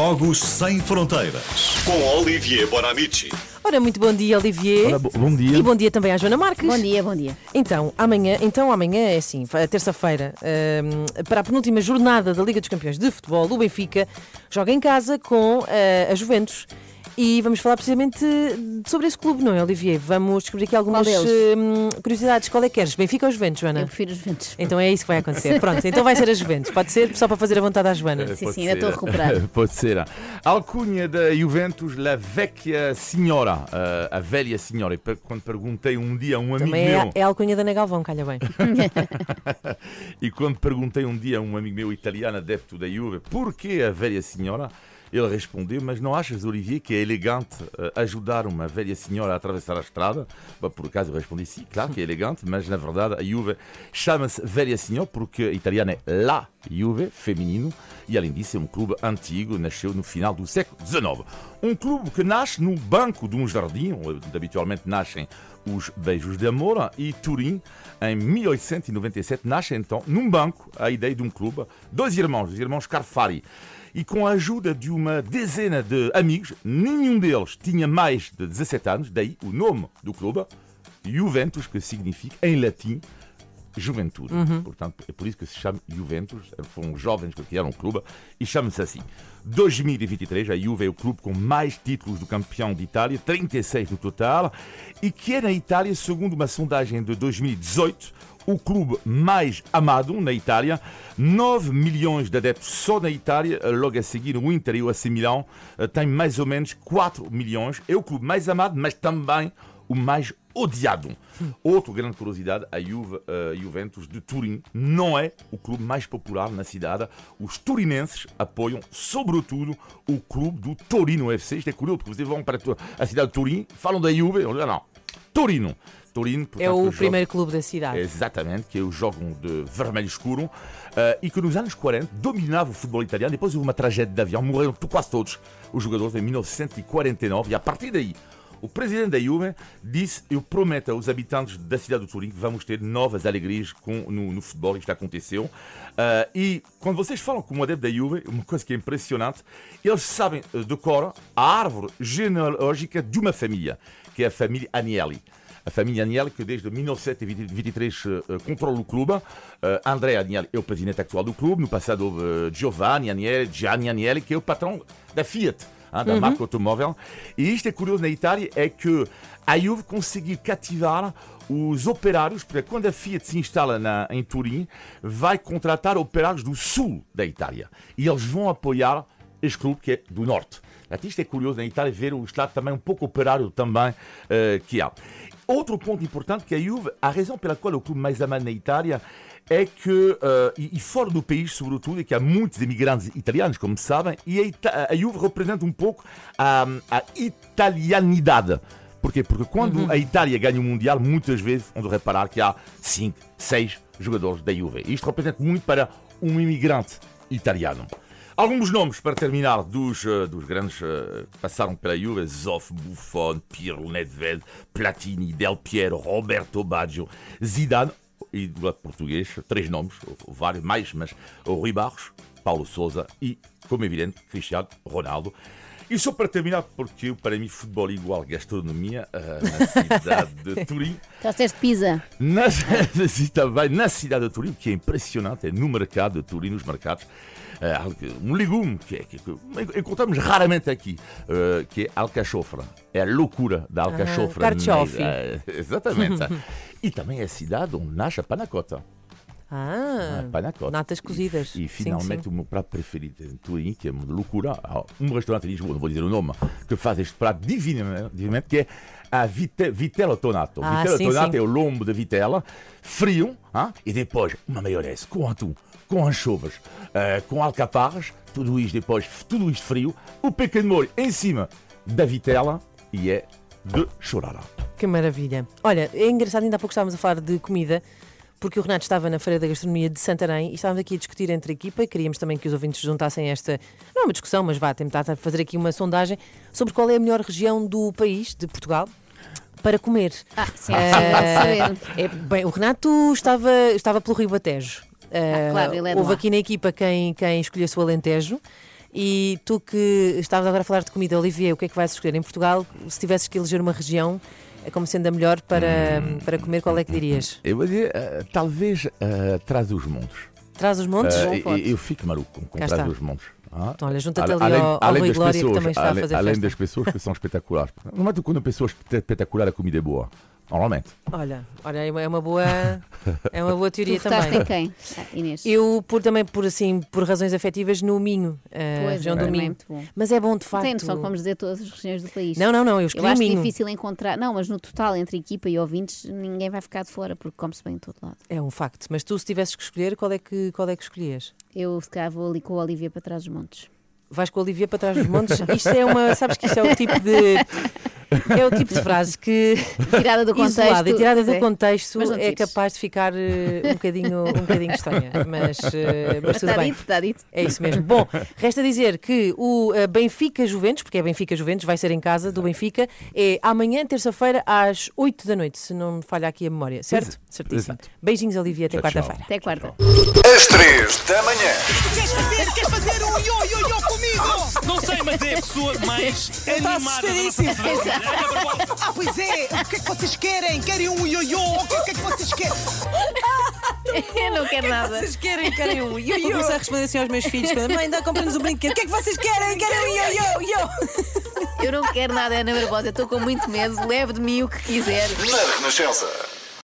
Jogos Sem Fronteiras com Olivier Bonamici. Ora, muito bom dia, Olivier. Ora, bo- bom dia. E bom dia também à Joana Marques. Bom dia, bom dia. Então, amanhã, então amanhã é assim, terça-feira, hum, para a penúltima jornada da Liga dos Campeões de Futebol, o Benfica joga em casa com eh, a Juventus. E vamos falar precisamente sobre esse clube, não é, Olivier? Vamos descobrir aqui algumas deles? hum, curiosidades. Qual é que queres? Benfica ou Juventus, Joana? Eu prefiro os ventos. Então é isso que vai acontecer. Pronto, então vai ser a Juventus. Pode ser só para fazer a vontade à Joana. Sim, Pode sim, ainda estou a recuperar. Pode ser. Alcunha da Juventus, la vecchia signora, eh, a velha senhora. E quando perguntei um dia a um amigo Também meu, é, é a alcunha da Ana Galvão, calha bem. e quando perguntei um dia a um amigo meu italiano, adepto da Juve, porquê a velha senhora? Ele respondeu, mas não achas, Olivier, que é elegante eh, ajudar uma velha senhora a atravessar a estrada? Por acaso eu respondi, sim, claro que é elegante, mas na verdade a Juve chama-se velha senhora porque a italiana é la Juve, feminino, e além disso é um clube antigo, nasceu no final do século XIX. Um clube que nasce no banco de um jardim, onde habitualmente nascem os beijos de amor, e Turim, em 1897, nasce então num banco a ideia de um clube, dois irmãos, os irmãos Carfari. E com a ajuda de uma dezena de amigos, nenhum deles tinha mais de 17 anos, daí o nome do clube, Juventus, que significa em latim juventude. Portanto, é por isso que se chama Juventus. Foram jovens que criaram o clube e chama-se assim. 2023, a Juve é o clube com mais títulos do campeão de Itália, 36 no total, e que é na Itália, segundo uma sondagem de 2018, o clube mais amado na Itália. 9 milhões de adeptos só na Itália. Logo a seguir, o Inter e o AC Milão eh, têm mais ou menos 4 milhões. É o clube mais amado, mas também o mais odiado. Outra grande curiosidade, a Juve, a Juventus de Turim não é o clube mais popular na cidade. Os turinenses apoiam, sobretudo, o clube do Torino FC. Isto é curioso, porque vocês vão para a cidade de Turim, falam da Juve, olha não, Torino. Torino, É portanto, o joga- primeiro clube da cidade. Exatamente, que eles jogam de vermelho escuro eh, e que nos anos 40 dominava o futebol italiano. Depois houve uma tragédia de avião, morreram quase todos os jogadores em 1949 e a partir daí o presidente da Juve disse: Eu prometo aos habitantes da cidade de Turim que vamos ter novas alegrias com, no, no futebol. Isto aconteceu. Eh, e quando vocês falam com um adepto da Juve, uma coisa que é impressionante, eles sabem eh, de cor a árvore genealógica de uma família, que é a família Agnelli. A família Agnelli, que desde 1923 eh, controla o clube. Eh, André Agnelli é o presidente atual do clube. No passado houve eh, Giovanni Agnelli, Gianni Agnelli, que é o patrão da Fiat, da marca automóvel. E isto é curioso na Itália, é que a Juve conseguiu cativar os operários, porque quando a Fiat se instala na, em Turim, vai contratar operários do sul da Itália. E eles vão apoiar este clube que é do norte. Isto é curioso na Itália ver o Estado também um pouco operário também eh, que há. Outro ponto importante que a Juve, a razão pela qual o clube mais amado na Itália é que, eh, e, fora do país sobretudo, é que há muitos imigrantes italianos, como sabem, e a, Ita- a Juve representa um pouco a, a italianidade. Porquê? Porque quando a Itália ganha o Mundial, muitas vezes vão reparar que há 5, 6 jogadores da Juve. Isto representa muito para um imigrante italiano. Alguns nomes para terminar dos, eh, dos grandes eh, que passaram pela Juve: Zoff, Buffon, Pirlo, Nedved, Platini, Del Piero, Roberto Baggio, Zidane e do lado português, três nomes, vários mais, mas Rui Barros, Paulo Souza e, como é evidente, Cristiano Ronaldo. E só para terminar, porque para mim futebol igual gastronomia eh, na cidade de Turim. Trouxeste pizza. Na, também na cidade de Turim, que é impressionante, é no mercado de Turim, nos mercados, eh, um legume que, é- que, encontramos raramente aqui, eh, que é alcachofra. É a loucura da alcachofra. Ah, carchofi. Exatamente. e também é a cidade onde nasce a panacota. Ah, A panacota. natas cozidas. E, Sim, e finalmente sim. o meu prato preferido em Turim, que é uma loucura. Há um restaurante em Lisboa, não vou dizer o nome, que faz este prato divinamente, divinamente que é a vite, vitela tonato. Ah, vitela sim, tonato sim. é o lombo de vitela, frio, ah, e depois uma maionese com atum, com anchovas, eh, com alcaparras, tudo isto depois, tudo isto frio, o pequeno molho em cima da vitela e é de chorar. Que maravilha. Olha, é engraçado, ainda há pouco estávamos a falar de comida, porque o Renato estava na Feira da Gastronomia de Santarém e estávamos aqui a discutir entre a equipa e queríamos também que os ouvintes se juntassem a esta, não é uma discussão, mas vá tentar fazer aqui uma sondagem sobre qual é a melhor região do país, de Portugal, para comer. Ah, sim, saber. É, bem, o Renato estava, estava pelo Rio Batejo. Ah, claro, ele é houve lá. aqui na equipa quem, quem escolhesse o Alentejo. E tu que estavas agora a falar de comida, Olivier, o que é que vais escolher? Em Portugal, se tivesses que eleger uma região como sendo a melhor para, para comer, qual é que dirias? Eu vou dizer, eh, talvez eh, traz os montes. Traz os montes? Eh, bom eu, eu fico maluco com, Cá traz está. os montes. Ah. Então, olha, junta-te ali além, ao, ao além Rui Glória, pessoas, que também está além, a fazer além festa. das pessoas que são espetaculares. Não é quando a pessoa é espetacular, a comida é boa. Normalmente. Olha, olha, é uma- é uma boa, é uma boa Tu teoria votaste também. em quem? Ah, Inês. Eu, por, também por, assim, por razões afetivas, no Minho, a Pois, região é, do é Minho. muito bom. Mas é bom, de facto. Tem noção que vamos dizer todas as regiões do país. Não, não, não, eu Eu escolhi o acho Minho. difícil encontrar. Não, mas no total, entre equipa e ouvintes, ninguém vai ficar de fora, porque come-se bem em todo lado. É um facto. Mas tu, se tivesses que escolher, qual é que, qual é que escolhias? Eu, se calhar, vou ali com a Olivia para trás dos montes. Vais com a Olivia para trás dos montes? Isto é uma. Sabes que isto é o tipo de. É o tipo de frase que. Tirada do contexto. Isolada e tirada do é. contexto é capaz de ficar eh, um, bocadinho, um bocadinho estranha. Mas, eh, mas tudo está bem. dito, está dito. É isso mesmo. Bom, resta dizer que o eh, Benfica Juventus, porque é Benfica Juventus, vai ser em casa do Benfica, é amanhã, terça-feira, às 8 da noite, se não me falha aqui a memória. Certo? Exato. Certíssimo. Exato. Beijinhos, Olivia, até quarta-feira. Até quarta. Às três da manhã. Queres fazer, queres fazer um yo comigo? Não sei, mas é a pessoa mais Está animada. assustadíssimo. Exato. Ah, pois é. O que é que vocês querem? Querem um yo? O que é que vocês querem? Eu não quero nada. Vocês querem, querem um yo-yo? Vou começar a responder assim aos meus filhos: quando, mãe, dá, compra-nos um brinquedo. O que é que vocês querem? Querem um yo-yo? Eu não quero nada, Ana Barbosa. Eu estou com muito medo. Leve de mim o que quiser. Na Renascença.